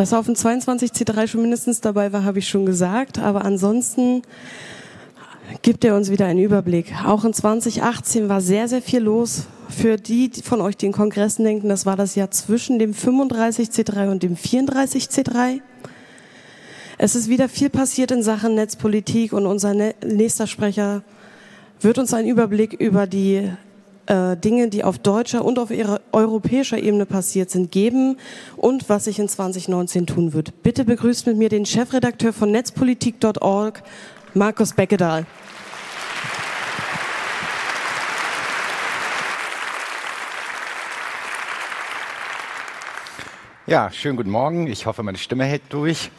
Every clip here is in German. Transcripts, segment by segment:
Dass auf dem 22C3 schon mindestens dabei war, habe ich schon gesagt. Aber ansonsten gibt er uns wieder einen Überblick. Auch in 2018 war sehr, sehr viel los. Für die von euch, die in Kongressen denken, das war das Jahr zwischen dem 35C3 und dem 34C3. Es ist wieder viel passiert in Sachen Netzpolitik und unser ne-, nächster Sprecher wird uns einen Überblick über die äh, Dinge, die auf deutscher und auf europäischer Ebene passiert sind, geben und was sich in 2019 tun wird. Bitte begrüßt mit mir den Chefredakteur von netzpolitik.org, Markus Beckedahl. Ja, schönen guten Morgen. Ich hoffe, meine Stimme hält durch.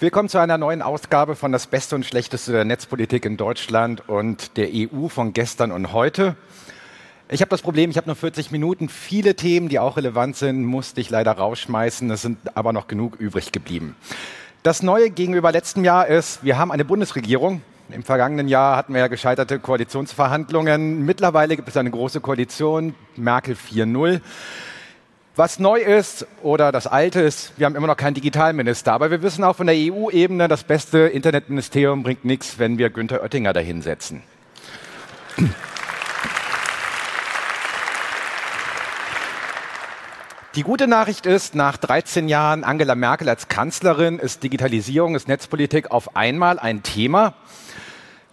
Willkommen zu einer neuen Ausgabe von Das Beste und Schlechteste der Netzpolitik in Deutschland und der EU von gestern und heute. Ich habe das Problem, ich habe nur 40 Minuten. Viele Themen, die auch relevant sind, musste ich leider rausschmeißen. Es sind aber noch genug übrig geblieben. Das Neue gegenüber letztem Jahr ist, wir haben eine Bundesregierung. Im vergangenen Jahr hatten wir ja gescheiterte Koalitionsverhandlungen. Mittlerweile gibt es eine große Koalition, Merkel 4.0. Was neu ist oder das Alte ist, wir haben immer noch keinen Digitalminister. Aber wir wissen auch von der EU-Ebene, das beste Internetministerium bringt nichts, wenn wir Günther Oettinger dahinsetzen. Die gute Nachricht ist, nach 13 Jahren Angela Merkel als Kanzlerin ist Digitalisierung, ist Netzpolitik auf einmal ein Thema.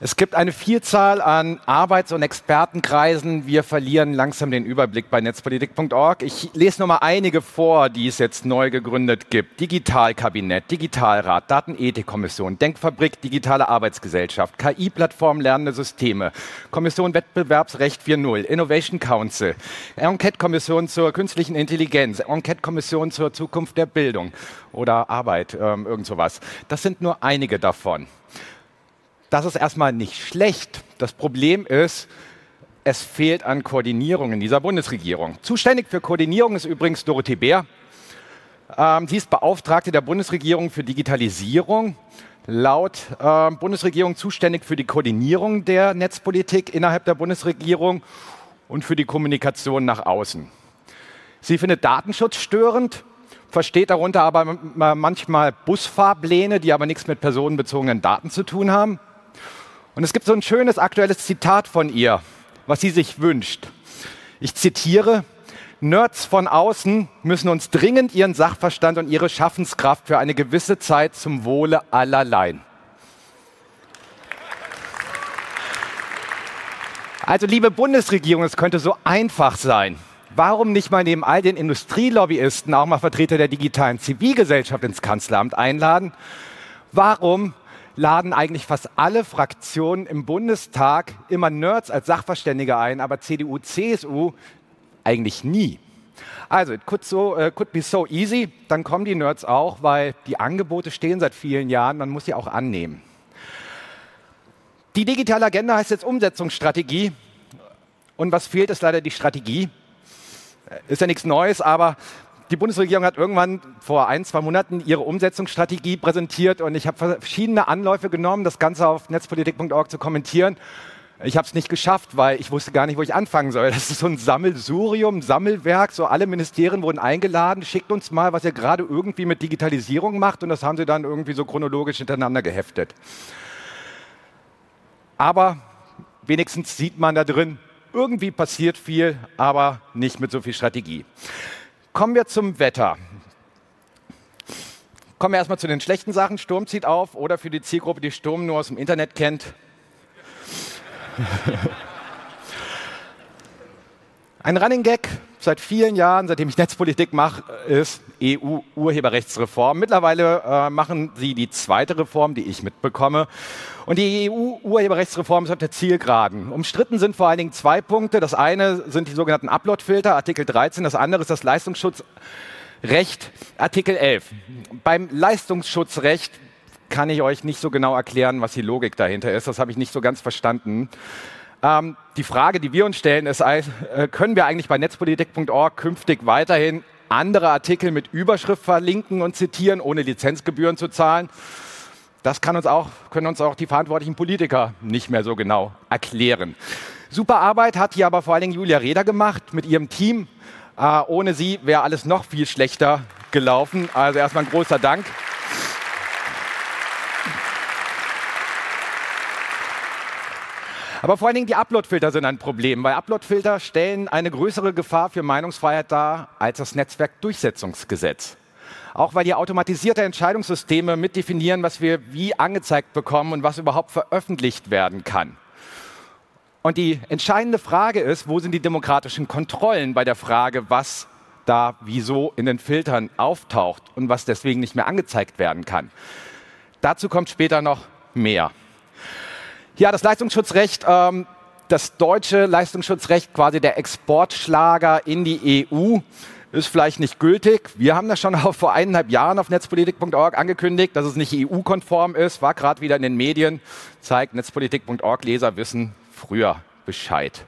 Es gibt eine Vielzahl an Arbeits- und Expertenkreisen. Wir verlieren langsam den Überblick bei netzpolitik.org. Ich lese nur mal einige vor, die es jetzt neu gegründet gibt. Digitalkabinett, Digitalrat, Datenethikkommission, Denkfabrik, Digitale Arbeitsgesellschaft, KI-Plattform Lernende Systeme, Kommission Wettbewerbsrecht 4.0, Innovation Council, Enquete-Kommission zur künstlichen Intelligenz, Enquete-Kommission zur Zukunft der Bildung oder Arbeit, ähm, irgend sowas. Das sind nur einige davon. Das ist erstmal nicht schlecht. Das Problem ist, es fehlt an Koordinierung in dieser Bundesregierung. Zuständig für Koordinierung ist übrigens Dorothee Bär. Ähm, sie ist Beauftragte der Bundesregierung für Digitalisierung. Laut äh, Bundesregierung zuständig für die Koordinierung der Netzpolitik innerhalb der Bundesregierung und für die Kommunikation nach außen. Sie findet Datenschutz störend, versteht darunter aber manchmal Busfahrpläne, die aber nichts mit personenbezogenen Daten zu tun haben. Und es gibt so ein schönes aktuelles Zitat von ihr, was sie sich wünscht. Ich zitiere, Nerds von außen müssen uns dringend ihren Sachverstand und ihre Schaffenskraft für eine gewisse Zeit zum Wohle aller leihen. Also liebe Bundesregierung, es könnte so einfach sein. Warum nicht mal neben all den Industrielobbyisten auch mal Vertreter der digitalen Zivilgesellschaft ins Kanzleramt einladen? Warum laden eigentlich fast alle Fraktionen im Bundestag immer Nerds als Sachverständige ein, aber CDU, CSU eigentlich nie. Also, it could, so, uh, could be so easy. Dann kommen die Nerds auch, weil die Angebote stehen seit vielen Jahren, man muss sie auch annehmen. Die digitale Agenda heißt jetzt Umsetzungsstrategie. Und was fehlt, ist leider die Strategie. Ist ja nichts Neues, aber die Bundesregierung hat irgendwann vor ein, zwei Monaten ihre Umsetzungsstrategie präsentiert und ich habe verschiedene Anläufe genommen, das Ganze auf netzpolitik.org zu kommentieren. Ich habe es nicht geschafft, weil ich wusste gar nicht, wo ich anfangen soll. Das ist so ein Sammelsurium, Sammelwerk. So alle Ministerien wurden eingeladen. Schickt uns mal, was ihr gerade irgendwie mit Digitalisierung macht. Und das haben sie dann irgendwie so chronologisch hintereinander geheftet. Aber wenigstens sieht man da drin, irgendwie passiert viel, aber nicht mit so viel Strategie. Kommen wir zum Wetter. Kommen wir erstmal zu den schlechten Sachen. Sturm zieht auf oder für die Zielgruppe, die Sturm nur aus dem Internet kennt. Ein Running Gag seit vielen Jahren, seitdem ich Netzpolitik mache, ist EU-Urheberrechtsreform. Mittlerweile äh, machen sie die zweite Reform, die ich mitbekomme. Und die EU-Urheberrechtsreform ist auf der Zielgeraden. Umstritten sind vor allen Dingen zwei Punkte. Das eine sind die sogenannten Upload-Filter, Artikel 13. Das andere ist das Leistungsschutzrecht, Artikel 11. Beim Leistungsschutzrecht kann ich euch nicht so genau erklären, was die Logik dahinter ist. Das habe ich nicht so ganz verstanden. Ähm, die Frage, die wir uns stellen, ist, äh, können wir eigentlich bei netzpolitik.org künftig weiterhin andere Artikel mit Überschrift verlinken und zitieren, ohne Lizenzgebühren zu zahlen? Das uns auch, können uns auch die verantwortlichen Politiker nicht mehr so genau erklären. Super Arbeit hat hier aber vor allen Dingen Julia Reda gemacht mit ihrem Team. Äh, ohne sie wäre alles noch viel schlechter gelaufen. Also erstmal ein großer Dank. Aber vor allen Dingen die Uploadfilter sind ein Problem, weil Uploadfilter stellen eine größere Gefahr für Meinungsfreiheit dar als das Netzwerkdurchsetzungsgesetz. Auch weil die automatisierte Entscheidungssysteme mitdefinieren, was wir wie angezeigt bekommen und was überhaupt veröffentlicht werden kann. Und die entscheidende Frage ist, wo sind die demokratischen Kontrollen bei der Frage, was da wieso in den Filtern auftaucht und was deswegen nicht mehr angezeigt werden kann. Dazu kommt später noch mehr. Ja, das Leistungsschutzrecht, ähm, das deutsche Leistungsschutzrecht, quasi der Exportschlager in die EU, ist vielleicht nicht gültig. Wir haben das schon vor eineinhalb Jahren auf netzpolitik.org angekündigt, dass es nicht EU-konform ist, war gerade wieder in den Medien, zeigt netzpolitik.org, Leser wissen früher Bescheid.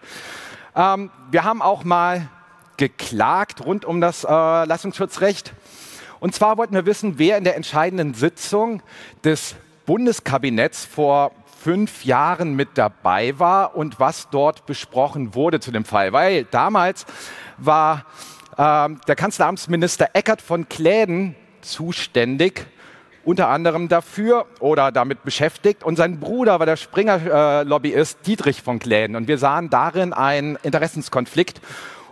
Ähm, wir haben auch mal geklagt rund um das äh, Leistungsschutzrecht. Und zwar wollten wir wissen, wer in der entscheidenden Sitzung des Bundeskabinetts vor fünf Jahren mit dabei war und was dort besprochen wurde zu dem Fall. Weil damals war äh, der Kanzleramtsminister Eckert von Kläden zuständig unter anderem dafür oder damit beschäftigt. Und sein Bruder war der Springer-Lobbyist äh, Dietrich von Kläden. Und wir sahen darin einen Interessenskonflikt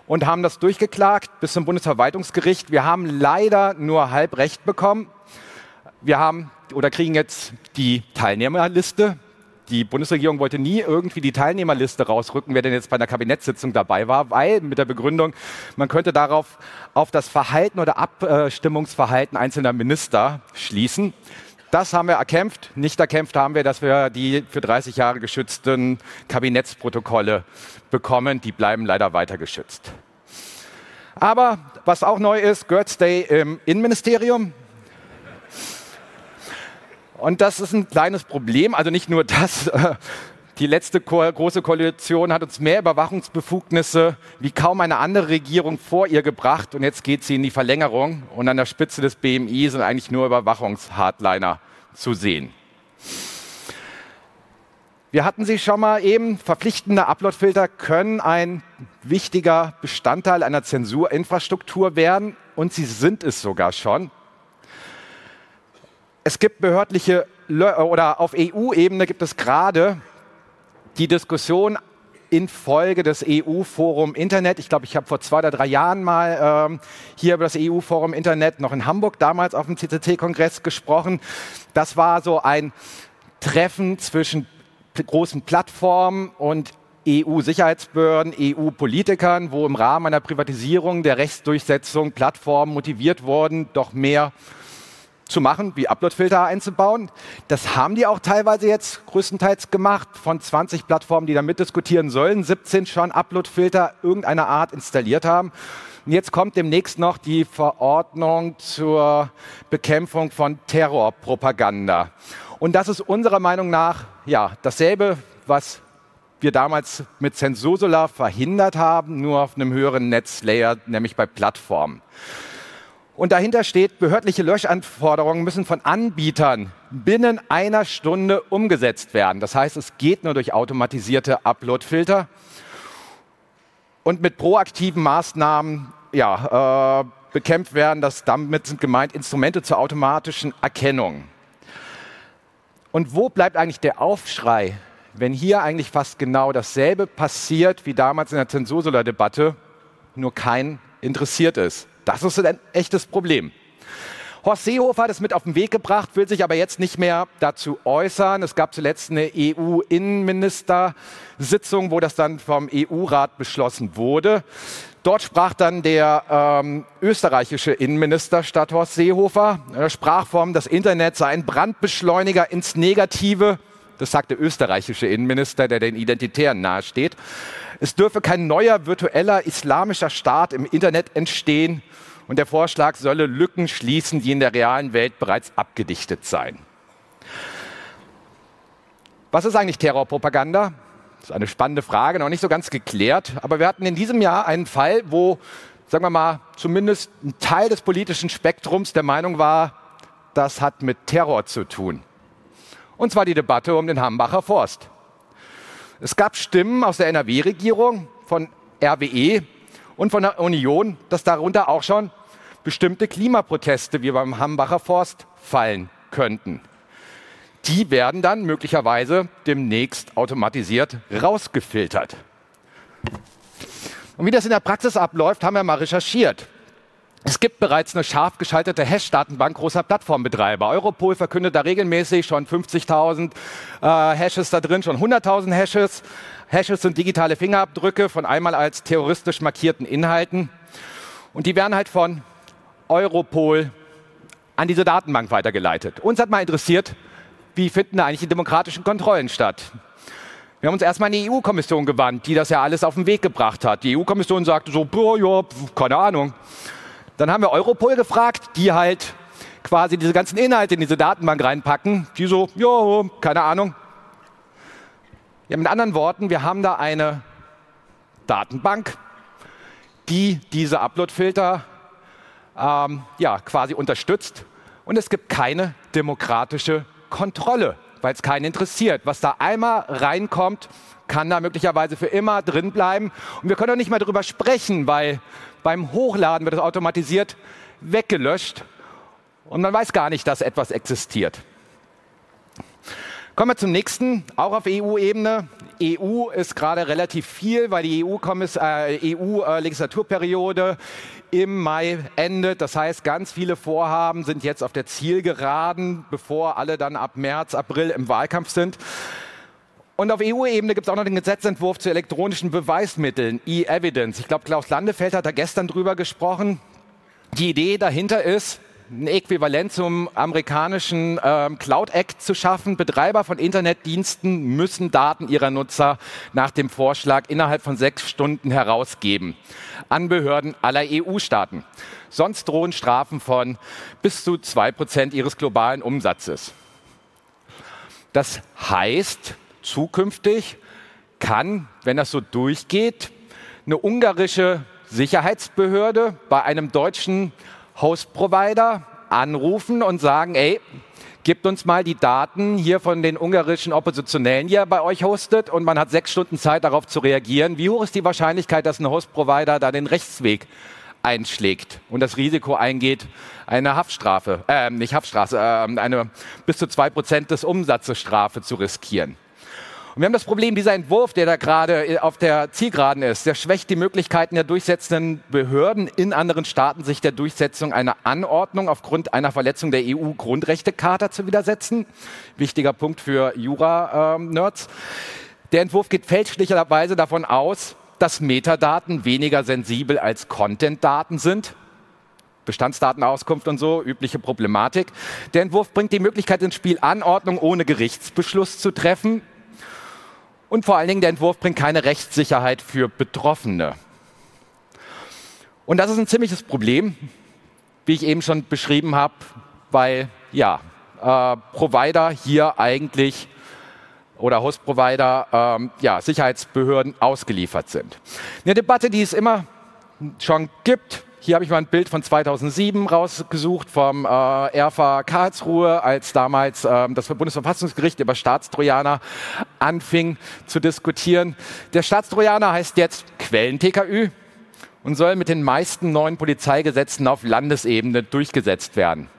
und haben das durchgeklagt bis zum Bundesverwaltungsgericht. Wir haben leider nur halb Recht bekommen. Wir haben oder kriegen jetzt die Teilnehmerliste die Bundesregierung wollte nie irgendwie die Teilnehmerliste rausrücken, wer denn jetzt bei einer Kabinettssitzung dabei war, weil mit der Begründung, man könnte darauf auf das Verhalten oder Abstimmungsverhalten einzelner Minister schließen. Das haben wir erkämpft. Nicht erkämpft haben wir, dass wir die für 30 Jahre geschützten Kabinettsprotokolle bekommen. Die bleiben leider weiter geschützt. Aber was auch neu ist, Girls Day im Innenministerium. Und das ist ein kleines Problem. Also nicht nur das. Äh, die letzte große Koalition hat uns mehr Überwachungsbefugnisse wie kaum eine andere Regierung vor ihr gebracht. Und jetzt geht sie in die Verlängerung. Und an der Spitze des BMI sind eigentlich nur Überwachungshardliner zu sehen. Wir hatten sie schon mal eben. Verpflichtende Uploadfilter können ein wichtiger Bestandteil einer Zensurinfrastruktur werden. Und sie sind es sogar schon. Es gibt behördliche oder auf EU-Ebene gibt es gerade die Diskussion infolge des EU-Forum Internet. Ich glaube, ich habe vor zwei oder drei Jahren mal ähm, hier über das EU-Forum Internet noch in Hamburg damals auf dem CCT-Kongress gesprochen. Das war so ein Treffen zwischen großen Plattformen und EU-Sicherheitsbehörden, EU-Politikern, wo im Rahmen einer Privatisierung der Rechtsdurchsetzung Plattformen motiviert wurden, doch mehr zu machen, wie Uploadfilter einzubauen. Das haben die auch teilweise jetzt größtenteils gemacht. Von 20 Plattformen, die da mitdiskutieren sollen, 17 schon Uploadfilter irgendeiner Art installiert haben. Und jetzt kommt demnächst noch die Verordnung zur Bekämpfung von Terrorpropaganda. Und das ist unserer Meinung nach ja dasselbe, was wir damals mit Zensursula verhindert haben, nur auf einem höheren Netzlayer, nämlich bei Plattformen. Und dahinter steht, behördliche Löschanforderungen müssen von Anbietern binnen einer Stunde umgesetzt werden. Das heißt, es geht nur durch automatisierte Uploadfilter und mit proaktiven Maßnahmen ja, äh, bekämpft werden. Das, damit sind gemeint Instrumente zur automatischen Erkennung. Und wo bleibt eigentlich der Aufschrei, wenn hier eigentlich fast genau dasselbe passiert wie damals in der Zensursula-Debatte, nur kein interessiert ist? Das ist ein echtes Problem. Horst Seehofer hat es mit auf den Weg gebracht, will sich aber jetzt nicht mehr dazu äußern. Es gab zuletzt eine EU-Innenministersitzung, wo das dann vom EU-Rat beschlossen wurde. Dort sprach dann der ähm, österreichische Innenminister statt Horst Seehofer. Er sprach vom, das Internet sei ein Brandbeschleuniger ins Negative. Das sagt der österreichische Innenminister, der den Identitären nahesteht. Es dürfe kein neuer virtueller islamischer Staat im Internet entstehen und der Vorschlag solle Lücken schließen, die in der realen Welt bereits abgedichtet seien. Was ist eigentlich Terrorpropaganda? Das ist eine spannende Frage, noch nicht so ganz geklärt. Aber wir hatten in diesem Jahr einen Fall, wo, sagen wir mal, zumindest ein Teil des politischen Spektrums der Meinung war, das hat mit Terror zu tun. Und zwar die Debatte um den Hambacher Forst. Es gab Stimmen aus der NRW-Regierung, von RWE und von der Union, dass darunter auch schon bestimmte Klimaproteste wie beim Hambacher Forst fallen könnten. Die werden dann möglicherweise demnächst automatisiert rausgefiltert. Und wie das in der Praxis abläuft, haben wir mal recherchiert. Es gibt bereits eine scharf geschaltete Hash-Datenbank großer Plattformbetreiber. Europol verkündet da regelmäßig schon 50.000 äh, Hashes da drin, schon 100.000 Hashes. Hashes sind digitale Fingerabdrücke von einmal als terroristisch markierten Inhalten. Und die werden halt von Europol an diese Datenbank weitergeleitet. Uns hat mal interessiert, wie finden da eigentlich die demokratischen Kontrollen statt? Wir haben uns erstmal an die EU-Kommission gewandt, die das ja alles auf den Weg gebracht hat. Die EU-Kommission sagte so, boah, ja, keine Ahnung. Dann haben wir Europol gefragt, die halt quasi diese ganzen Inhalte in diese Datenbank reinpacken. Die so, ja, keine Ahnung. Ja, mit anderen Worten, wir haben da eine Datenbank, die diese Upload-Filter ähm, ja, quasi unterstützt. Und es gibt keine demokratische Kontrolle, weil es keinen interessiert. Was da einmal reinkommt, kann da möglicherweise für immer drin bleiben. Und wir können auch nicht mehr darüber sprechen, weil beim Hochladen wird es automatisiert weggelöscht und man weiß gar nicht, dass etwas existiert. Kommen wir zum nächsten, auch auf EU-Ebene. EU ist gerade relativ viel, weil die EU-Legislaturperiode äh, EU, äh, im Mai endet. Das heißt, ganz viele Vorhaben sind jetzt auf der Zielgeraden, bevor alle dann ab März, April im Wahlkampf sind. Und auf EU-Ebene gibt es auch noch den Gesetzentwurf zu elektronischen Beweismitteln, E-Evidence. Ich glaube, Klaus Landefeld hat da gestern drüber gesprochen. Die Idee dahinter ist, ein Äquivalent zum amerikanischen ähm, Cloud Act zu schaffen. Betreiber von Internetdiensten müssen Daten ihrer Nutzer nach dem Vorschlag innerhalb von sechs Stunden herausgeben an Behörden aller EU-Staaten. Sonst drohen Strafen von bis zu zwei Prozent ihres globalen Umsatzes. Das heißt, zukünftig kann, wenn das so durchgeht, eine ungarische Sicherheitsbehörde bei einem deutschen Host-Provider anrufen und sagen, ey, gebt uns mal die Daten hier von den ungarischen Oppositionellen, die ihr bei euch hostet, und man hat sechs Stunden Zeit, darauf zu reagieren. Wie hoch ist die Wahrscheinlichkeit, dass ein Host-Provider da den Rechtsweg einschlägt und das Risiko eingeht, eine Haftstrafe, äh, nicht Haftstrafe, äh, eine bis zu zwei Prozent des Umsatzes Strafe zu riskieren? Und wir haben das Problem, dieser Entwurf, der da gerade äh, auf der Zielgeraden ist, der schwächt die Möglichkeiten der durchsetzenden Behörden in anderen Staaten, sich der Durchsetzung einer Anordnung aufgrund einer Verletzung der EU-Grundrechtecharta zu widersetzen. Wichtiger Punkt für Jura-Nerds. Der Entwurf geht fälschlicherweise davon aus, dass Metadaten weniger sensibel als Content-Daten sind. Bestandsdatenauskunft und so, übliche Problematik. Der Entwurf bringt die Möglichkeit ins Spiel, Anordnung ohne Gerichtsbeschluss zu treffen. Und vor allen Dingen, der Entwurf bringt keine Rechtssicherheit für Betroffene. Und das ist ein ziemliches Problem, wie ich eben schon beschrieben habe, weil ja, äh, Provider hier eigentlich oder Host-Provider ähm, ja, Sicherheitsbehörden ausgeliefert sind. Eine Debatte, die es immer schon gibt, hier habe ich mal ein Bild von 2007 rausgesucht vom äh, RFA Karlsruhe, als damals äh, das Bundesverfassungsgericht über Staatstrojaner anfing zu diskutieren. Der Staatstrojaner heißt jetzt Quellen-TKÜ und soll mit den meisten neuen Polizeigesetzen auf Landesebene durchgesetzt werden.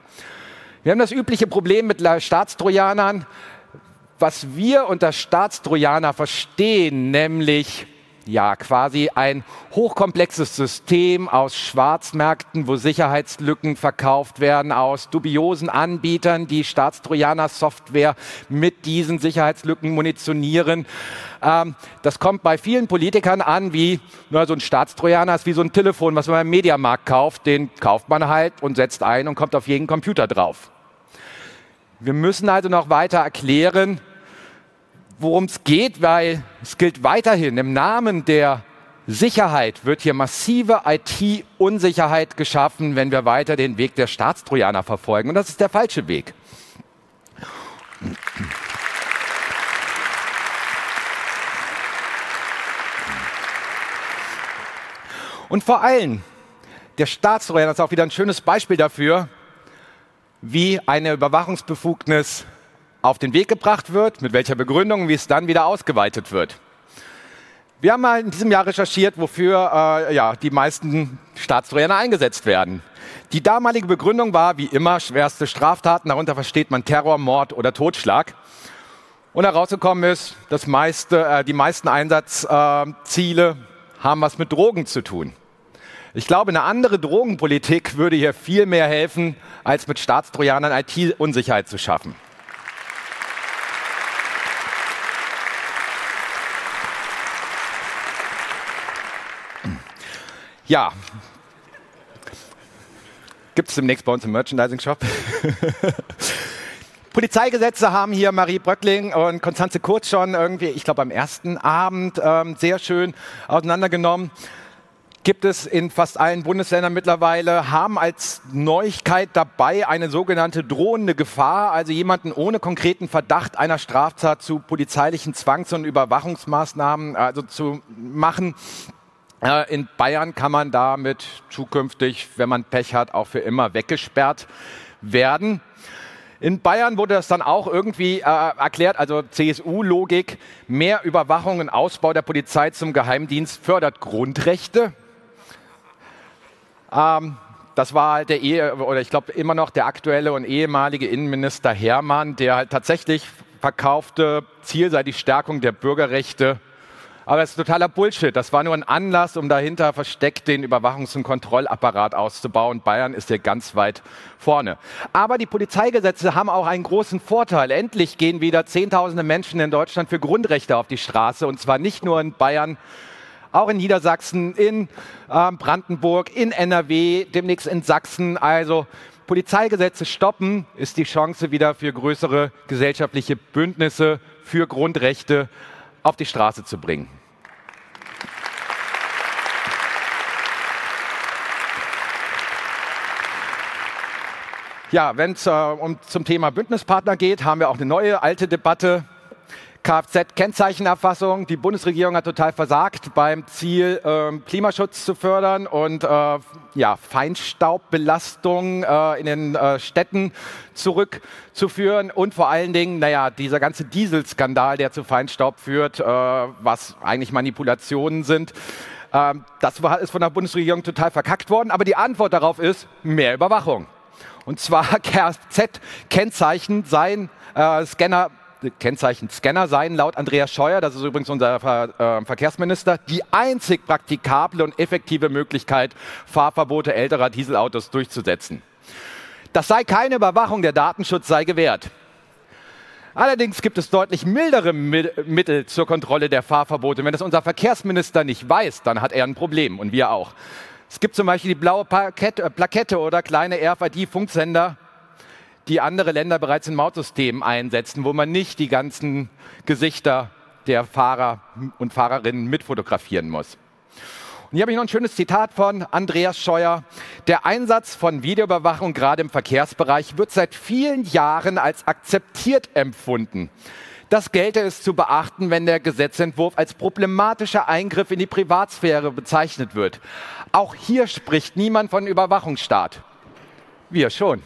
Wir haben das übliche Problem mit Staatstrojanern, was wir unter Staatstrojaner verstehen, nämlich ja quasi ein hochkomplexes System aus Schwarzmärkten, wo Sicherheitslücken verkauft werden, aus dubiosen Anbietern, die Staatstrojaner-Software mit diesen Sicherheitslücken munitionieren. Ähm, das kommt bei vielen Politikern an wie, na, so ein Staatstrojaner ist wie so ein Telefon, was man im Mediamarkt kauft, den kauft man halt und setzt ein und kommt auf jeden Computer drauf. Wir müssen also noch weiter erklären, worum es geht, weil es gilt weiterhin, im Namen der Sicherheit wird hier massive IT-Unsicherheit geschaffen, wenn wir weiter den Weg der Staatstrojaner verfolgen. Und das ist der falsche Weg. Und vor allem, der Staatstrojaner ist auch wieder ein schönes Beispiel dafür, wie eine Überwachungsbefugnis auf den Weg gebracht wird, mit welcher Begründung, wie es dann wieder ausgeweitet wird. Wir haben mal in diesem Jahr recherchiert, wofür äh, ja, die meisten Staatstrojaner eingesetzt werden. Die damalige Begründung war, wie immer, schwerste Straftaten, darunter versteht man Terror, Mord oder Totschlag. Und herausgekommen ist, dass meiste, äh, die meisten Einsatzziele äh, haben was mit Drogen zu tun. Ich glaube, eine andere Drogenpolitik würde hier viel mehr helfen, als mit Staatstrojanern IT-Unsicherheit zu schaffen. Ja. Gibt es demnächst bei uns im Merchandising-Shop. Polizeigesetze haben hier Marie Bröckling und Konstanze Kurz schon irgendwie, ich glaube am ersten Abend, ähm, sehr schön auseinandergenommen. Gibt es in fast allen Bundesländern mittlerweile, haben als Neuigkeit dabei eine sogenannte drohende Gefahr, also jemanden ohne konkreten Verdacht einer Straftat zu polizeilichen Zwangs- und Überwachungsmaßnahmen also zu machen. Äh, in Bayern kann man damit zukünftig, wenn man Pech hat, auch für immer weggesperrt werden. In Bayern wurde das dann auch irgendwie äh, erklärt, also CSU-Logik, mehr Überwachung und Ausbau der Polizei zum Geheimdienst fördert Grundrechte. Ähm, das war halt der Ehe, oder ich glaube immer noch der aktuelle und ehemalige Innenminister Hermann, der halt tatsächlich verkaufte, Ziel sei die Stärkung der Bürgerrechte aber es ist totaler Bullshit. Das war nur ein Anlass, um dahinter versteckt den Überwachungs- und Kontrollapparat auszubauen. Bayern ist hier ganz weit vorne. Aber die Polizeigesetze haben auch einen großen Vorteil. Endlich gehen wieder Zehntausende Menschen in Deutschland für Grundrechte auf die Straße. Und zwar nicht nur in Bayern, auch in Niedersachsen, in äh, Brandenburg, in NRW, demnächst in Sachsen. Also Polizeigesetze stoppen ist die Chance wieder für größere gesellschaftliche Bündnisse für Grundrechte auf die Straße zu bringen. Ja, wenn es äh, um zum Thema Bündnispartner geht, haben wir auch eine neue alte Debatte. Kfz-Kennzeichenerfassung. Die Bundesregierung hat total versagt beim Ziel, äh, Klimaschutz zu fördern und äh, ja, Feinstaubbelastung äh, in den äh, Städten zurückzuführen und vor allen Dingen, naja, dieser ganze Dieselskandal, der zu Feinstaub führt, äh, was eigentlich Manipulationen sind. Ähm, das ist von der Bundesregierung total verkackt worden, aber die Antwort darauf ist mehr Überwachung. Und zwar Kfz-Kennzeichen seien äh, Scanner Kennzeichen Scanner seien laut Andreas Scheuer, das ist übrigens unser Ver äh, Verkehrsminister, die einzig praktikable und effektive Möglichkeit, Fahrverbote älterer Dieselautos durchzusetzen. Das sei keine Überwachung, der Datenschutz sei gewährt. Allerdings gibt es deutlich mildere Mittel zur Kontrolle der Fahrverbote. Wenn das unser Verkehrsminister nicht weiß, dann hat er ein Problem und wir auch. Es gibt zum Beispiel die blaue Plakette, äh, Plakette oder kleine RFID-Funksender, die andere Länder bereits in Mautsystemen einsetzen, wo man nicht die ganzen Gesichter der Fahrer und Fahrerinnen mitfotografieren muss. Und hier habe ich noch ein schönes Zitat von Andreas Scheuer. Der Einsatz von Videoüberwachung gerade im Verkehrsbereich wird seit vielen Jahren als akzeptiert empfunden. Das gelte es zu beachten, wenn der Gesetzentwurf als problematischer Eingriff in die Privatsphäre bezeichnet wird. Auch hier spricht niemand von Überwachungsstaat. Wir schon.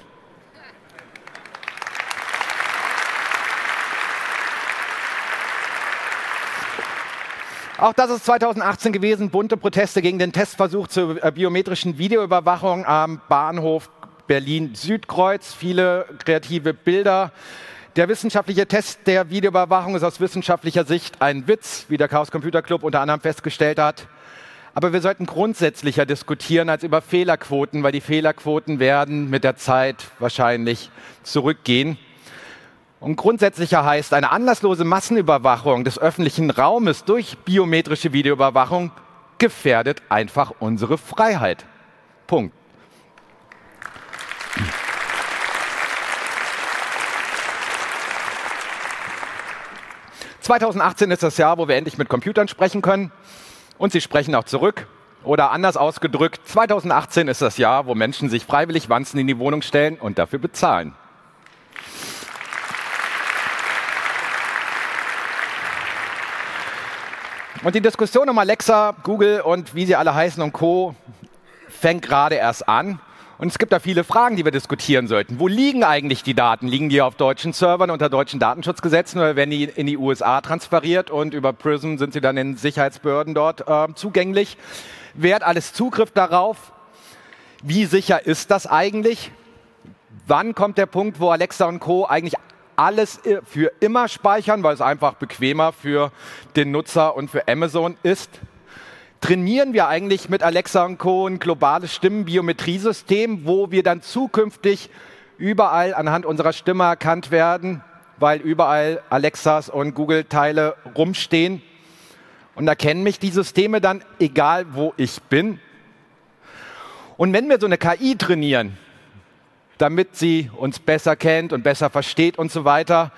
Auch das ist 2018 gewesen, bunte Proteste gegen den Testversuch zur äh, biometrischen Videoüberwachung am Bahnhof Berlin-Südkreuz. Viele kreative Bilder. Der wissenschaftliche Test der Videoüberwachung ist aus wissenschaftlicher Sicht ein Witz, wie der Chaos Computer Club unter anderem festgestellt hat. Aber wir sollten grundsätzlicher diskutieren als über Fehlerquoten, weil die Fehlerquoten werden mit der Zeit wahrscheinlich zurückgehen. Und grundsätzlicher heißt, eine anlasslose Massenüberwachung des öffentlichen Raumes durch biometrische Videoüberwachung gefährdet einfach unsere Freiheit. Punkt. 2018 ist das Jahr, wo wir endlich mit Computern sprechen können und sie sprechen auch zurück. Oder anders ausgedrückt, 2018 ist das Jahr, wo Menschen sich freiwillig Wanzen in die Wohnung stellen und dafür bezahlen. Und die Diskussion um Alexa, Google und wie sie alle heißen und Co. fängt gerade erst an. Und es gibt da viele Fragen, die wir diskutieren sollten. Wo liegen eigentlich die Daten? Liegen die auf deutschen Servern unter deutschen Datenschutzgesetzen oder werden die in die USA transferiert und über PRISM sind sie dann in Sicherheitsbehörden dort äh, zugänglich? Wer hat alles Zugriff darauf? Wie sicher ist das eigentlich? Wann kommt der Punkt, wo Alexa und Co. eigentlich alles für immer speichern, weil es einfach bequemer für den Nutzer und für Amazon ist? trainieren wir eigentlich mit Alexa und Co. ein globales Stimmenbiometriesystem, wo wir dann zukünftig überall anhand unserer Stimme erkannt werden, weil überall Alexas und Google-Teile rumstehen und erkennen mich die Systeme dann, egal wo ich bin. Und wenn wir so eine KI trainieren, damit sie uns besser kennt und besser versteht und so weiter,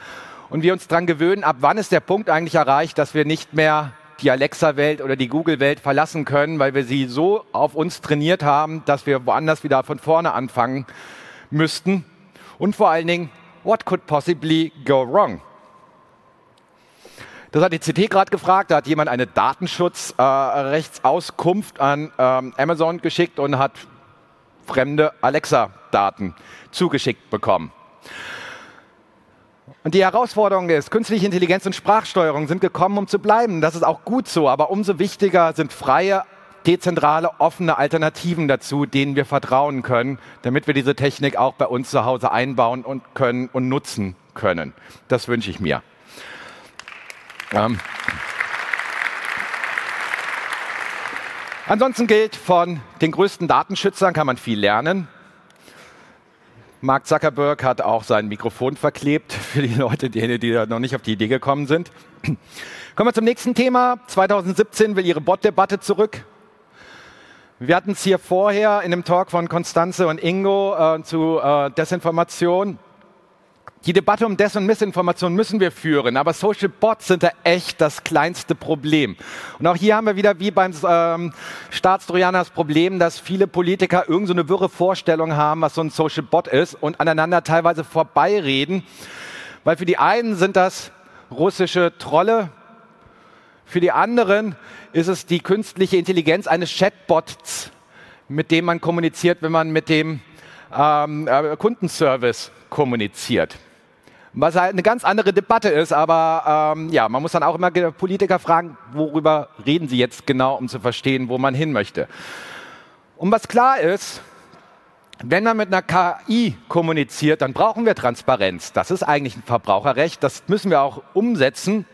und wir uns daran gewöhnen, ab wann ist der Punkt eigentlich erreicht, dass wir nicht mehr die Alexa-Welt oder die Google-Welt verlassen können, weil wir sie so auf uns trainiert haben, dass wir woanders wieder von vorne anfangen müssten. Und vor allen Dingen, what could possibly go wrong? Das hat die CT gerade gefragt. Da hat jemand eine Datenschutzrechtsauskunft äh, an ähm, Amazon geschickt und hat fremde Alexa-Daten zugeschickt bekommen. Und die Herausforderung ist, künstliche Intelligenz und Sprachsteuerung sind gekommen, um zu bleiben. Das ist auch gut so, aber umso wichtiger sind freie, dezentrale, offene Alternativen dazu, denen wir vertrauen können, damit wir diese Technik auch bei uns zu Hause einbauen und können und nutzen können. Das wünsche ich mir. Ähm. Ansonsten gilt, von den größten Datenschützern kann man viel lernen. Mark Zuckerberg hat auch sein Mikrofon verklebt für die Leute, die, die noch nicht auf die Idee gekommen sind. Kommen wir zum nächsten Thema. 2017 will ihre Bot-Debatte zurück. Wir hatten es hier vorher in dem Talk von Konstanze und Ingo äh, zu äh, Desinformation. Die Debatte um Des- und Missinformation müssen wir führen, aber Social Bots sind da echt das kleinste Problem. Und auch hier haben wir wieder wie beim ähm, Staatstrojaner das Problem, dass viele Politiker irgendeine so wirre Vorstellung haben, was so ein Social Bot ist und aneinander teilweise vorbeireden, weil für die einen sind das russische Trolle, für die anderen ist es die künstliche Intelligenz eines Chatbots, mit dem man kommuniziert, wenn man mit dem ähm, äh, Kundenservice kommuniziert was halt eine ganz andere Debatte ist. Aber ähm, ja, man muss dann auch immer Politiker fragen, worüber reden sie jetzt genau, um zu verstehen, wo man hin möchte. Und was klar ist, wenn man mit einer KI kommuniziert, dann brauchen wir Transparenz. Das ist eigentlich ein Verbraucherrecht, das müssen wir auch umsetzen.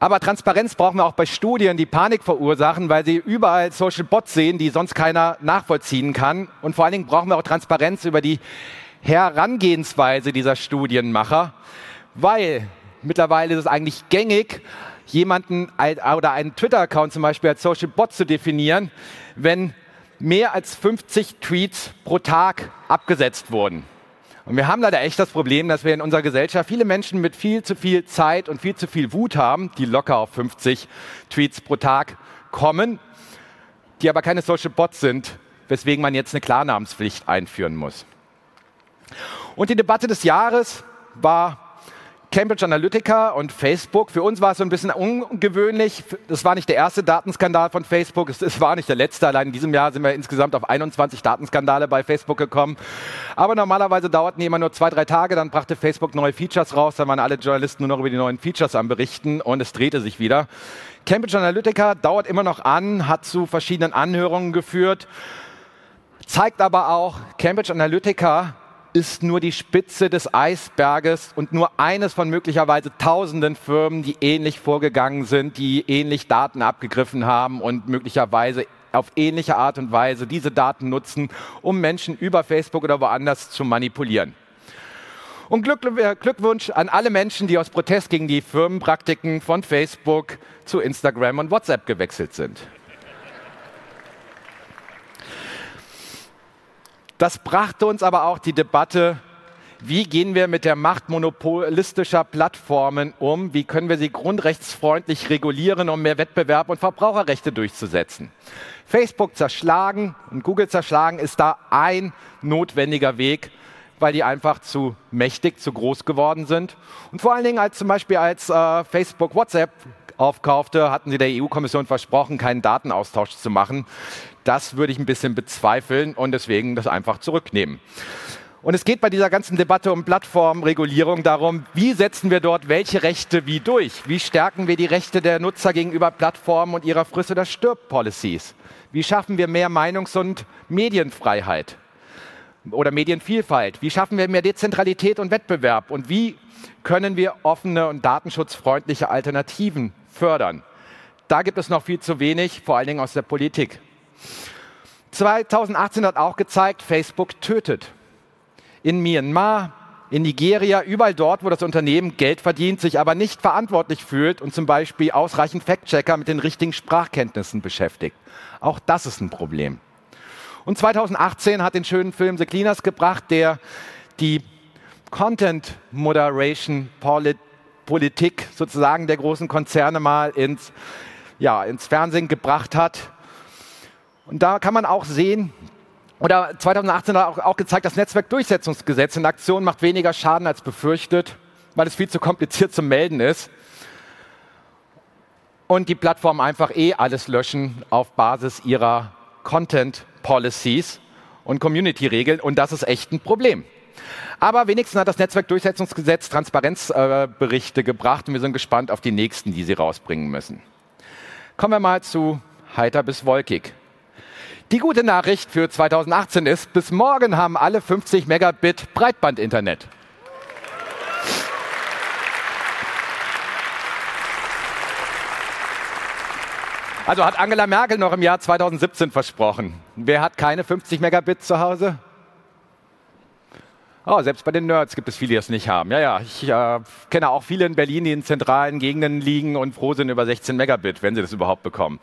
Aber Transparenz brauchen wir auch bei Studien, die Panik verursachen, weil sie überall Social Bots sehen, die sonst keiner nachvollziehen kann. Und vor allen Dingen brauchen wir auch Transparenz über die Herangehensweise dieser Studienmacher, weil mittlerweile ist es eigentlich gängig, jemanden oder einen Twitter-Account zum Beispiel als Social Bot zu definieren, wenn mehr als 50 Tweets pro Tag abgesetzt wurden. Und wir haben leider echt das Problem, dass wir in unserer Gesellschaft viele Menschen mit viel zu viel Zeit und viel zu viel Wut haben, die locker auf 50 Tweets pro Tag kommen, die aber keine Social Bots sind, weswegen man jetzt eine Klarnamenspflicht einführen muss. Und die Debatte des Jahres war Cambridge Analytica und Facebook. Für uns war es so ein bisschen ungewöhnlich. Das war nicht der erste Datenskandal von Facebook. Es, es, war nicht der letzte. Allein in diesem Jahr sind wir insgesamt auf 21 Datenskandale bei Facebook gekommen. Aber normalerweise dauerten die immer nur zwei, drei Tage. Dann brachte Facebook neue Features raus. Dann waren alle Journalisten nur noch über die neuen Features am Berichten und es drehte sich wieder. Cambridge Analytica dauert immer noch an, hat zu verschiedenen Anhörungen geführt, zeigt aber auch, Cambridge Analytica ist nur die Spitze des Eisberges und nur eines von möglicherweise tausenden Firmen, die ähnlich vorgegangen sind, die ähnlich Daten abgegriffen haben und möglicherweise auf ähnliche Art und Weise diese Daten nutzen, um Menschen über Facebook oder woanders zu manipulieren. Und äh, Glückwunsch an alle Menschen, die aus Protest gegen die Firmenpraktiken von Facebook zu Instagram und WhatsApp gewechselt sind. Das brachte uns aber auch die Debatte, wie gehen wir mit der Macht monopolistischer Plattformen um? Wie können wir sie grundrechtsfreundlich regulieren, um mehr Wettbewerb und Verbraucherrechte durchzusetzen? Facebook zerschlagen und Google zerschlagen ist da ein notwendiger Weg, weil die einfach zu mächtig, zu groß geworden sind. Und vor allen Dingen als zum Beispiel als äh, Facebook WhatsApp aufkaufte, hatten sie der EU-Kommission versprochen, keinen Datenaustausch zu machen. Das würde ich ein bisschen bezweifeln und deswegen das einfach zurücknehmen. Und es geht bei dieser ganzen Debatte um Plattformregulierung darum, wie setzen wir dort welche Rechte wie durch? Wie stärken wir die Rechte der Nutzer gegenüber Plattformen und ihrer Friss- oder Stirb-Policies? Wie schaffen wir mehr Meinungs- und Medienfreiheit oder Medienvielfalt? Wie schaffen wir mehr Dezentralität und Wettbewerb? Und wie können wir offene und datenschutzfreundliche Alternativen fördern? Da gibt es noch viel zu wenig, vor allen Dingen aus der Politik. 2018 hat auch gezeigt, Facebook tötet in Myanmar, in Nigeria, überall dort, wo das Unternehmen Geld verdient, sich aber nicht verantwortlich fühlt und zum Beispiel ausreichend Fact-Checker mit den richtigen Sprachkenntnissen beschäftigt. Auch das ist ein Problem. Und 2018 hat den schönen Film The Cleaners gebracht, der die Content Moderation Politik sozusagen der großen Konzerne mal ins, ja, ins Fernsehen gebracht hat. Und da kann man auch sehen, oder 2018 hat auch, gezeigt, das Netzwerkdurchsetzungsgesetz in Aktion macht weniger Schaden als befürchtet, weil es viel zu kompliziert zu melden ist. Und die Plattformen einfach eh alles löschen auf Basis ihrer Content Policies und Community-Regeln. Und das ist echt ein Problem. Aber wenigstens hat das Netzwerkdurchsetzungsgesetz Transparenzberichte äh, gebracht und wir sind gespannt auf die nächsten, die sie rausbringen müssen. Kommen wir mal zu heiter bis wolkig. Die gute Nachricht für 2018 ist, bis morgen haben alle 50 Megabit Breitbandinternet. Also hat Angela Merkel noch im Jahr 2017 versprochen. Wer hat keine 50 Megabit zu Hause? Oh, selbst bei den Nerds gibt es viele, die es nicht haben. Ja, ja, ich äh, kenne auch viele in Berlin, die in zentralen Gegenden liegen und froh sind über 16 Megabit, wenn sie das überhaupt bekommen.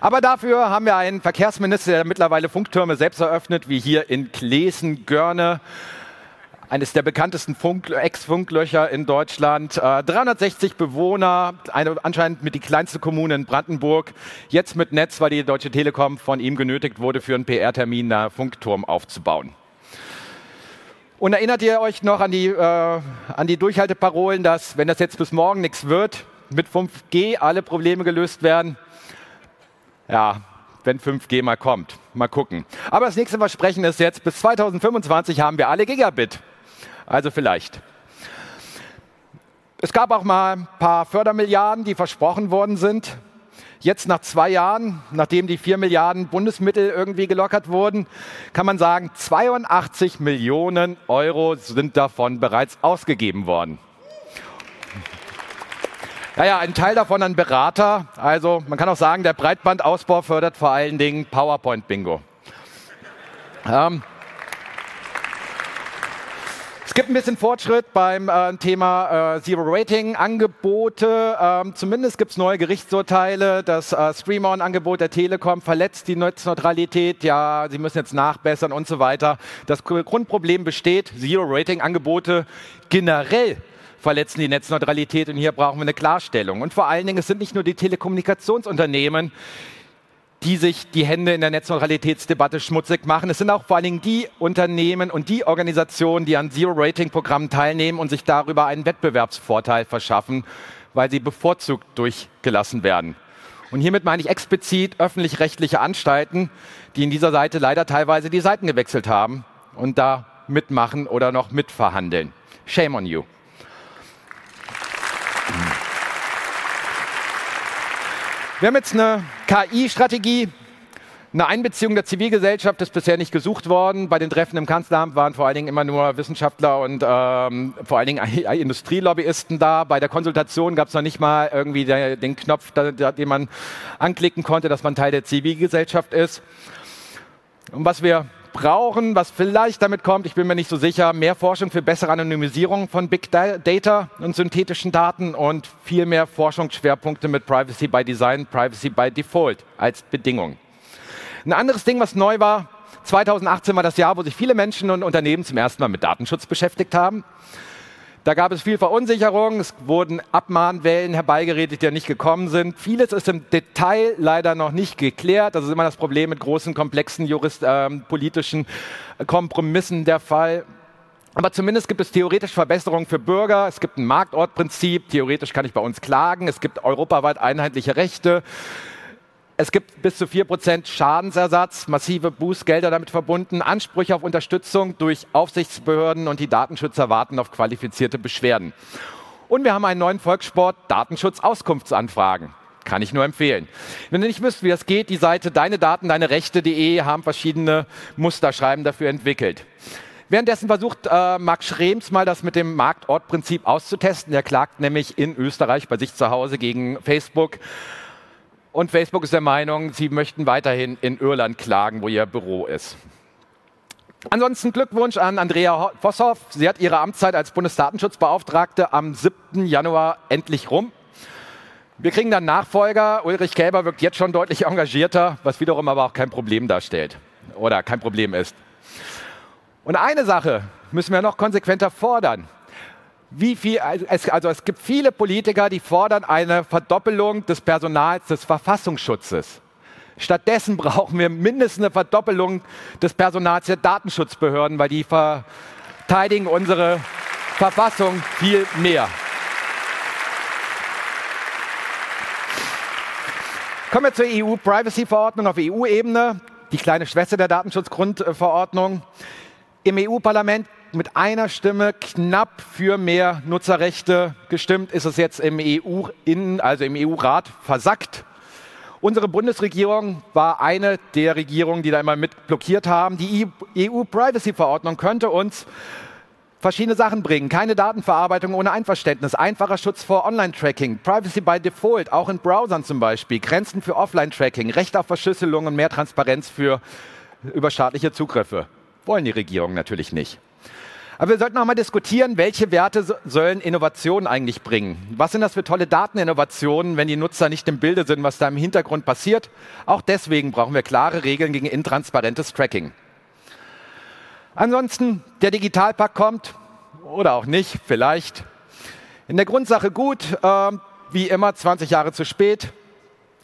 Aber dafür haben wir einen Verkehrsminister, der mittlerweile Funktürme selbst eröffnet, wie hier in Klesen-Görne eines der bekanntesten Ex-Funklöcher in Deutschland. Äh, 360 Bewohner, eine, anscheinend mit die kleinste Kommune in Brandenburg. Jetzt mit Netz, weil die Deutsche Telekom von ihm genötigt wurde, für einen PR-Termin einen Funkturm aufzubauen. Und erinnert ihr euch noch an die, äh, an die Durchhalteparolen, dass, wenn das jetzt bis morgen nichts wird, mit 5G alle Probleme gelöst werden? Ja, wenn 5G mal kommt. Mal gucken. Aber das nächste Versprechen ist jetzt, bis 2025 haben wir alle Gigabit. Also vielleicht. Es gab auch mal ein paar Fördermilliarden, die versprochen worden sind. Jetzt nach zwei Jahren, nachdem die vier Milliarden Bundesmittel irgendwie gelockert wurden, kann man sagen, 82 Millionen Euro sind davon bereits ausgegeben worden. Naja, ein Teil davon an Berater. Also man kann auch sagen, der Breitbandausbau fördert vor allen Dingen PowerPoint-Bingo. Ähm, es gibt ein bisschen Fortschritt beim äh, Thema äh, Zero Rating Angebote. Ähm, zumindest gibt es neue Gerichtsurteile. Das äh, Stream-On-Angebot der Telekom verletzt die Netzneutralität. Ja, sie müssen jetzt nachbessern und so weiter. Das Grundproblem besteht. Zero Rating Angebote generell verletzen die Netzneutralität und hier brauchen wir eine Klarstellung. Und vor allen Dingen, es sind nicht nur die Telekommunikationsunternehmen, die sich die Hände in der Netzneutralitätsdebatte schmutzig machen. Es sind auch vor allen Dingen die Unternehmen und die Organisationen, die an Zero-Rating-Programmen teilnehmen und sich darüber einen Wettbewerbsvorteil verschaffen, weil sie bevorzugt durchgelassen werden. Und hiermit meine ich explizit öffentlich-rechtliche Anstalten, die in dieser Seite leider teilweise die Seiten gewechselt haben und da mitmachen oder noch mitverhandeln. Shame on you. Wir haben jetzt eine KI-Strategie. Eine Einbeziehung der Zivilgesellschaft ist bisher nicht gesucht worden. Bei den Treffen im Kanzleramt waren vor allen Dingen immer nur Wissenschaftler und ähm, vor allen Dingen Industrielobbyisten da. Bei der Konsultation gab es noch nicht mal irgendwie der, den Knopf, da, den man anklicken konnte, dass man Teil der Zivilgesellschaft ist. Und was wir brauchen, was vielleicht damit kommt, ich bin mir nicht so sicher, mehr Forschung für bessere Anonymisierung von Big Data und synthetischen Daten und viel mehr Forschungsschwerpunkte mit Privacy by Design, Privacy by Default als Bedingung. Ein anderes Ding, was neu war, 2018 war das Jahr, wo sich viele Menschen und Unternehmen zum ersten Mal mit Datenschutz beschäftigt haben. Da gab es viel Verunsicherung, es wurden Abmahnwellen herbeigeredet, die ja nicht gekommen sind. Vieles ist im Detail leider noch nicht geklärt. Das ist immer das Problem mit großen, komplexen jurist, äh, politischen Kompromissen der Fall. Aber zumindest gibt es theoretisch Verbesserungen für Bürger. Es gibt ein Marktortprinzip. Theoretisch kann ich bei uns klagen. Es gibt europaweit einheitliche Rechte. Es gibt bis zu 4% Schadensersatz, massive Bußgelder damit verbunden, Ansprüche auf Unterstützung durch Aufsichtsbehörden und die Datenschützer warten auf qualifizierte Beschwerden. Und wir haben einen neuen Volkssport, Datenschutz-Auskunftsanfragen. Kann ich nur empfehlen. Wenn ihr nicht wisst, wie das geht, die Seite deine Daten, deine Rechte.de haben verschiedene Musterschreiben dafür entwickelt. Währenddessen versucht äh, Max Schrems mal das mit dem Marktortprinzip auszutesten. Er klagt nämlich in Österreich bei sich zu Hause gegen Facebook. Und Facebook ist der Meinung, sie möchten weiterhin in Irland klagen, wo ihr Büro ist. Ansonsten Glückwunsch an Andrea Vosshoff. Sie hat ihre Amtszeit als Bundesdatenschutzbeauftragte am 7. Januar endlich rum. Wir kriegen dann Nachfolger. Ulrich Kälber wirkt jetzt schon deutlich engagierter, was wiederum aber auch kein Problem darstellt oder kein Problem ist. Und eine Sache müssen wir noch konsequenter fordern. Wie viel, also es gibt viele Politiker, die fordern eine Verdoppelung des Personals des Verfassungsschutzes. Stattdessen brauchen wir mindestens eine Verdoppelung des Personals der Datenschutzbehörden, weil die verteidigen unsere Verfassung viel mehr. Kommen wir zur EU-Privacy-Verordnung auf EU-Ebene, die kleine Schwester der Datenschutzgrundverordnung. Im EU-Parlament mit einer Stimme knapp für mehr Nutzerrechte gestimmt, ist es jetzt im EU-Innen, also im EU-Rat versackt. Unsere Bundesregierung war eine der Regierungen, die da immer mit blockiert haben. Die EU-Privacy-Verordnung könnte uns verschiedene Sachen bringen. Keine Datenverarbeitung ohne Einverständnis, einfacher Schutz vor Online-Tracking, Privacy by Default, auch in Browsern zum Beispiel, Grenzen für Offline-Tracking, Recht auf Verschlüsselung und mehr Transparenz für überstaatliche Zugriffe. Wollen die Regierungen natürlich nicht. Aber wir sollten auch mal diskutieren, welche Werte sollen Innovationen eigentlich bringen? Was sind das für tolle Dateninnovationen, wenn die Nutzer nicht im Bilde sind, was da im Hintergrund passiert? Auch deswegen brauchen wir klare Regeln gegen intransparentes Tracking. Ansonsten, der Digitalpakt kommt oder auch nicht, vielleicht. In der Grundsache gut, äh, wie immer 20 Jahre zu spät.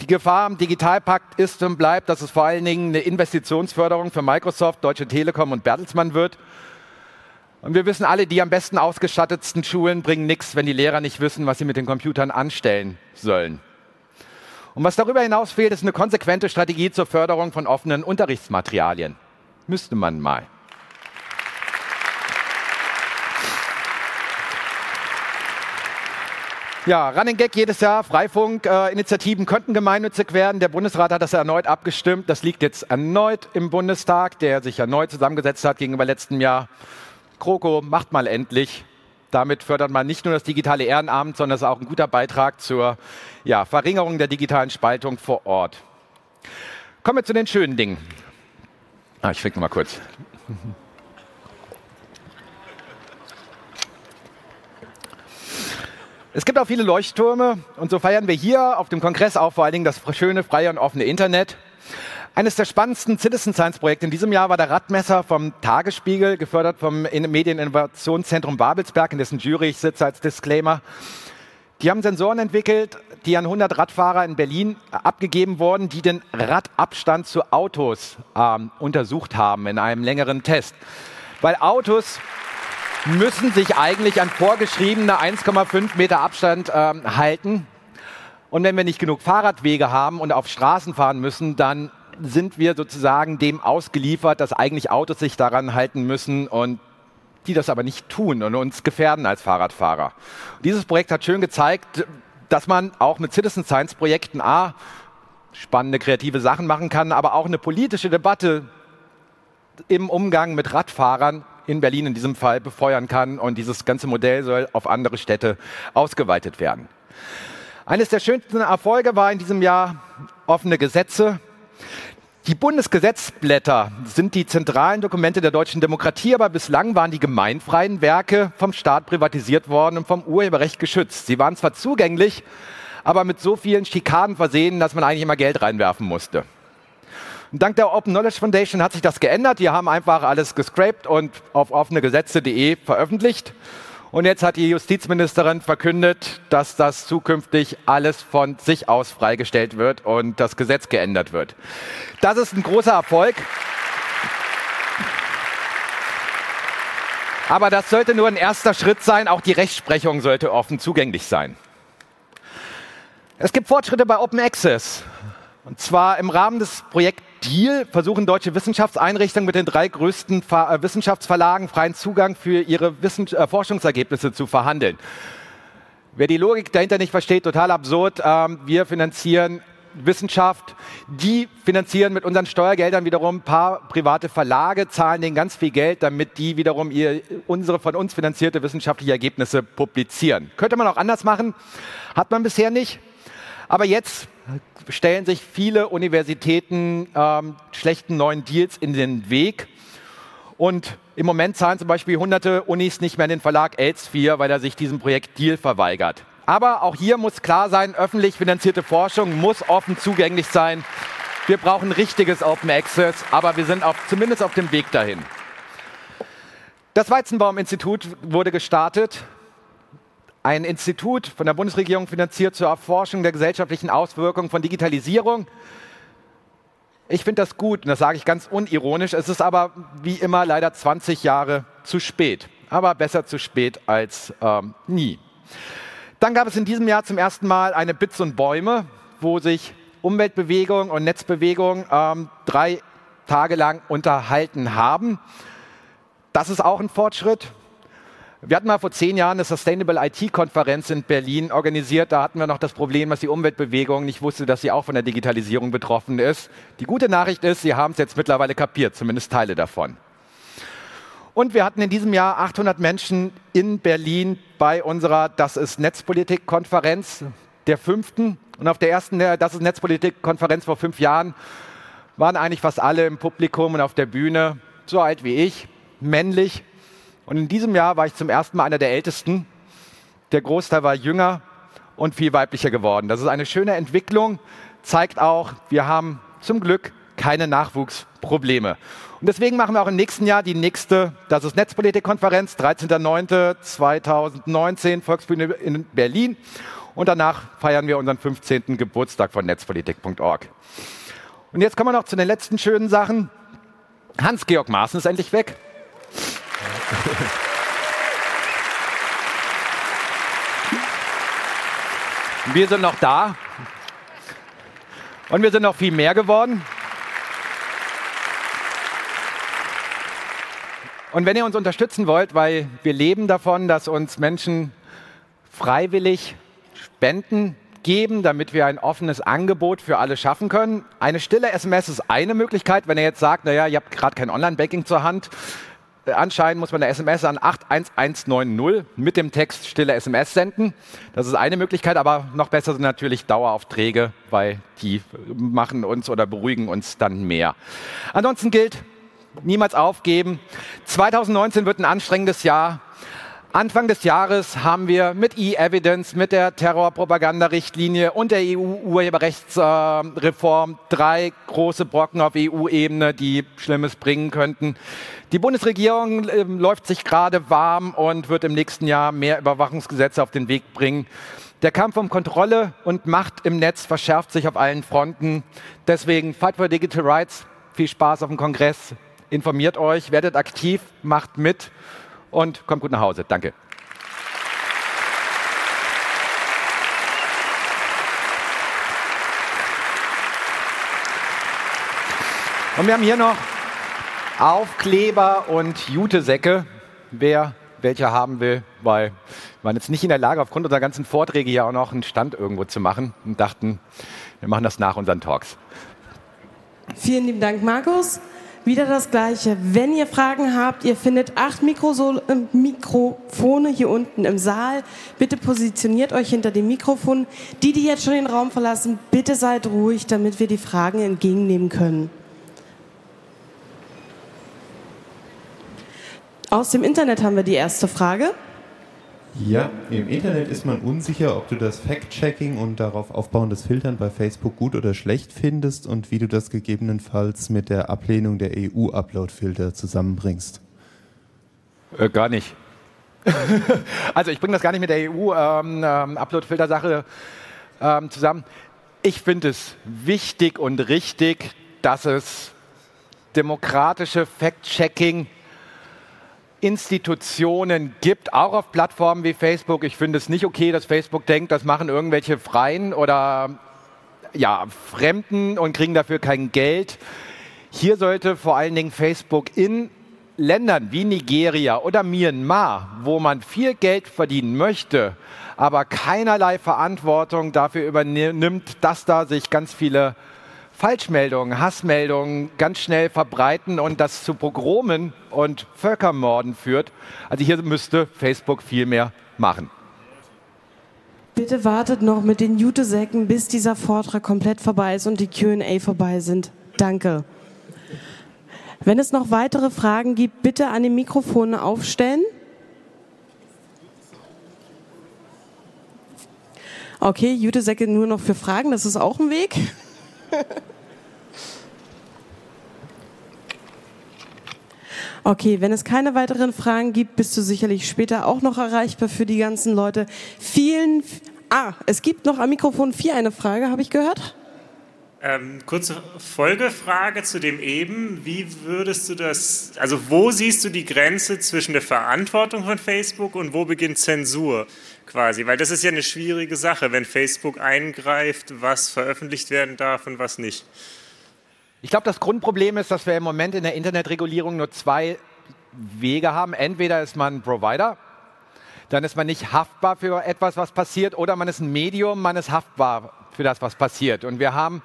Die Gefahr am Digitalpakt ist und bleibt, dass es vor allen Dingen eine Investitionsförderung für Microsoft, Deutsche Telekom und Bertelsmann wird. Und wir wissen alle, die am besten ausgestattetsten Schulen bringen nichts, wenn die Lehrer nicht wissen, was sie mit den Computern anstellen sollen. Und was darüber hinaus fehlt, ist eine konsequente Strategie zur Förderung von offenen Unterrichtsmaterialien. Müsste man mal. Ja, Running Gag jedes Jahr, Freifunk-Initiativen äh, könnten gemeinnützig werden. Der Bundesrat hat das erneut abgestimmt. Das liegt jetzt erneut im Bundestag, der sich erneut zusammengesetzt hat gegenüber letztem Jahr. Kroko, macht mal endlich. Damit fördert man nicht nur das digitale Ehrenamt, sondern es ist auch ein guter Beitrag zur ja, Verringerung der digitalen Spaltung vor Ort. Kommen wir zu den schönen Dingen. Ah, ich noch mal kurz. Es gibt auch viele Leuchttürme und so feiern wir hier auf dem Kongress auch vor allen Dingen das schöne, freie und offene Internet. Eines der spannendsten Citizen Science Projekte in diesem Jahr war der Radmesser vom Tagesspiegel, gefördert vom Medieninnovationszentrum Babelsberg, in dessen Jury ich sitze als Disclaimer. Die haben Sensoren entwickelt, die an 100 Radfahrer in Berlin abgegeben wurden, die den Radabstand zu Autos äh, untersucht haben in einem längeren Test. Weil Autos müssen sich eigentlich an vorgeschriebene 1,5 Meter Abstand ähm, halten. Und wenn wir nicht genug Fahrradwege haben und auf Straßen fahren müssen, dann sind wir sozusagen dem ausgeliefert, dass eigentlich Autos sich daran halten müssen und die das aber nicht tun und uns gefährden als Fahrradfahrer. Dieses Projekt hat schön gezeigt, dass man auch mit Citizen Science Projekten A spannende kreative Sachen machen kann, aber auch eine politische Debatte im Umgang mit Radfahrern in Berlin in diesem Fall befeuern kann. Und dieses ganze Modell soll auf andere Städte ausgeweitet werden. Eines der schönsten Erfolge war in diesem Jahr offene Gesetze. Die Bundesgesetzblätter sind die zentralen Dokumente der deutschen Demokratie, aber bislang waren die gemeinfreien Werke vom Staat privatisiert worden und vom Urheberrecht geschützt. Sie waren zwar zugänglich, aber mit so vielen Schikanen versehen, dass man eigentlich immer Geld reinwerfen musste. Und dank der Open Knowledge Foundation hat sich das geändert. Die haben einfach alles gescraped und auf offenegesetze.de veröffentlicht. Und jetzt hat die Justizministerin verkündet, dass das zukünftig alles von sich aus freigestellt wird und das Gesetz geändert wird. Das ist ein großer Erfolg. Aber das sollte nur ein erster Schritt sein. Auch die Rechtsprechung sollte offen zugänglich sein. Es gibt Fortschritte bei Open Access. Und zwar im Rahmen des Projekts Deal versuchen deutsche Wissenschaftseinrichtungen mit den drei größten äh, Wissenschaftsverlagen freien Zugang für ihre Wissens äh, Forschungsergebnisse zu verhandeln. Wer die Logik dahinter nicht versteht, total absurd. Ähm, wir finanzieren Wissenschaft, die finanzieren mit unseren Steuergeldern wiederum ein paar private Verlage, zahlen denen ganz viel Geld, damit die wiederum ihr, unsere von uns finanzierte wissenschaftliche Ergebnisse publizieren. Könnte man auch anders machen, hat man bisher nicht. Aber jetzt stellen sich viele Universitäten ähm, schlechten neuen Deals in den Weg. Und im Moment zahlen zum Beispiel hunderte Unis nicht mehr in den Verlag Elsevier, weil er sich diesem Projekt Deal verweigert. Aber auch hier muss klar sein, öffentlich finanzierte Forschung muss offen zugänglich sein. Wir brauchen richtiges Open Access, aber wir sind auf, zumindest auf dem Weg dahin. Das Weizenbaum-Institut wurde gestartet ein Institut von der Bundesregierung finanziert zur Erforschung der gesellschaftlichen Auswirkungen von Digitalisierung. Ich finde das gut und das sage ich ganz unironisch. Es ist aber wie immer leider 20 Jahre zu spät. Aber besser zu spät als ähm, nie. Dann gab es in diesem Jahr zum ersten Mal eine Bits und Bäume, wo sich Umweltbewegung und Netzbewegung ähm, drei Tage lang unterhalten haben. Das ist auch ein Fortschritt. Wir hatten mal vor zehn Jahren eine Sustainable IT-Konferenz in Berlin organisiert. Da hatten wir noch das Problem, dass die Umweltbewegung nicht wusste, dass sie auch von der Digitalisierung betroffen ist. Die gute Nachricht ist, sie haben es jetzt mittlerweile kapiert, zumindest Teile davon. Und wir hatten in diesem Jahr 800 Menschen in Berlin bei unserer Das ist Netzpolitik-Konferenz, der fünften. Und auf der ersten Das ist Netzpolitik-Konferenz vor fünf Jahren waren eigentlich fast alle im Publikum und auf der Bühne, so alt wie ich, männlich, und in diesem Jahr war ich zum ersten Mal einer der Ältesten. Der Großteil war jünger und viel weiblicher geworden. Das ist eine schöne Entwicklung, zeigt auch, wir haben zum Glück keine Nachwuchsprobleme. Und deswegen machen wir auch im nächsten Jahr die nächste, das ist Netzpolitikkonferenz, 13.09.2019, Volksbühne in Berlin. Und danach feiern wir unseren 15. Geburtstag von netzpolitik.org. Und jetzt kommen wir noch zu den letzten schönen Sachen. Hans-Georg Maaßen ist endlich weg. Wir sind noch da. Und wir sind noch viel mehr geworden. Und wenn ihr uns unterstützen wollt, weil wir leben davon, dass uns Menschen freiwillig Spenden geben, damit wir ein offenes Angebot für alle schaffen können. Eine stille SMS ist eine Möglichkeit, wenn ihr jetzt sagt, naja, ihr habt gerade kein Online-Banking zur Hand, anscheinend muss man eine SMS an 81190 mit dem Text stille SMS senden. Das ist eine Möglichkeit, aber noch besser sind natürlich Daueraufträge, weil die machen uns oder beruhigen uns dann mehr. Ansonsten gilt, niemals aufgeben. 2019 wird ein anstrengendes Jahr. Anfang des Jahres haben wir mit E-Evidence, mit der Terrorpropagandarichtlinie und der EU-Urheberrechtsreform drei große Brocken auf EU-Ebene, die Schlimmes bringen könnten. Die Bundesregierung äh, läuft sich gerade warm und wird im nächsten Jahr mehr Überwachungsgesetze auf den Weg bringen. Der Kampf um Kontrolle und Macht im Netz verschärft sich auf allen Fronten. Deswegen Fight for Digital Rights. Viel Spaß auf dem Kongress. Informiert euch, werdet aktiv, macht mit und kommt gut nach Hause. Danke. Und wir haben hier noch Aufkleber und Jutesäcke. Wer welche haben will, weil wir waren jetzt nicht in der Lage, aufgrund unserer ganzen Vorträge hier auch noch einen Stand irgendwo zu machen und dachten, wir machen das nach unseren Talks. Vielen lieben Dank, Markus. Wieder das Gleiche. Wenn ihr Fragen habt, ihr findet acht Mikrosol äh, Mikrofone hier unten im Saal. Bitte positioniert euch hinter dem Mikrofon. Die, die jetzt schon den Raum verlassen, bitte seid ruhig, damit wir die Fragen entgegennehmen können. Aus dem Internet haben wir die erste Frage. Ja, im Internet ist man unsicher, ob du das Fact-Checking und darauf aufbauendes Filtern bei Facebook gut oder schlecht findest und wie du das gegebenenfalls mit der Ablehnung der EU-Upload-Filter zusammenbringst. Äh, gar nicht. also ich bringe das gar nicht mit der EU-Upload-Filter-Sache ähm, ähm, zusammen. Ich finde es wichtig und richtig, dass es demokratische Fact-Checking Institutionen gibt, auch auf Plattformen wie Facebook. Ich finde es nicht okay, dass Facebook denkt, das machen irgendwelche Freien oder ja, Fremden und kriegen dafür kein Geld. Hier sollte vor allen Dingen Facebook in Ländern wie Nigeria oder Myanmar, wo man viel Geld verdienen möchte, aber keinerlei Verantwortung dafür übernimmt, dass da sich ganz viele Falschmeldungen, Hassmeldungen ganz schnell verbreiten und das zu Pogromen und Völkermorden führt. Also hier müsste Facebook viel mehr machen. Bitte wartet noch mit den Jutesäcken, bis dieser Vortrag komplett vorbei ist und die Q&A vorbei sind. Danke. Wenn es noch weitere Fragen gibt, bitte an den Mikrofonen aufstellen. Okay, Jutesäcke nur noch für Fragen, das ist auch ein Weg. Okay, wenn es keine weiteren Fragen gibt, bist du sicherlich später auch noch erreichbar für die ganzen Leute. Vielen. Ah, es gibt noch am Mikrofon 4 eine Frage, habe ich gehört? Ähm, kurze Folgefrage zu dem eben. Wie würdest du das, also wo siehst du die Grenze zwischen der Verantwortung von Facebook und wo beginnt Zensur quasi? Weil das ist ja eine schwierige Sache, wenn Facebook eingreift, was veröffentlicht werden darf und was nicht. Ich glaube, das Grundproblem ist, dass wir im Moment in der Internetregulierung nur zwei Wege haben. Entweder ist man Provider, dann ist man nicht haftbar für etwas, was passiert, oder man ist ein Medium, man ist haftbar für das, was passiert. Und wir haben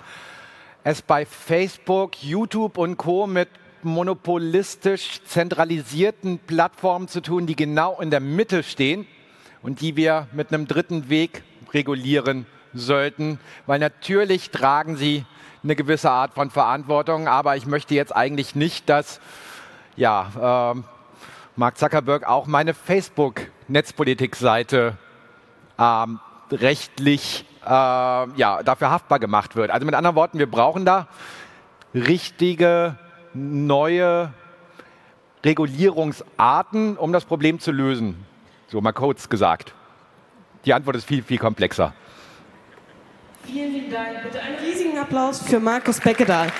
es bei Facebook, YouTube und Co. mit monopolistisch zentralisierten Plattformen zu tun, die genau in der Mitte stehen und die wir mit einem dritten Weg regulieren sollten, weil natürlich tragen sie eine gewisse Art von Verantwortung, aber ich möchte jetzt eigentlich nicht, dass ja, äh, Mark Zuckerberg auch meine Facebook-Netzpolitik-Seite äh, rechtlich äh, ja, dafür haftbar gemacht wird. Also mit anderen Worten, wir brauchen da richtige neue Regulierungsarten, um das Problem zu lösen. So mal kurz gesagt. Die Antwort ist viel, viel komplexer. Vielen lieben Dank. Bitte einen riesigen Applaus für Markus Beckedahl.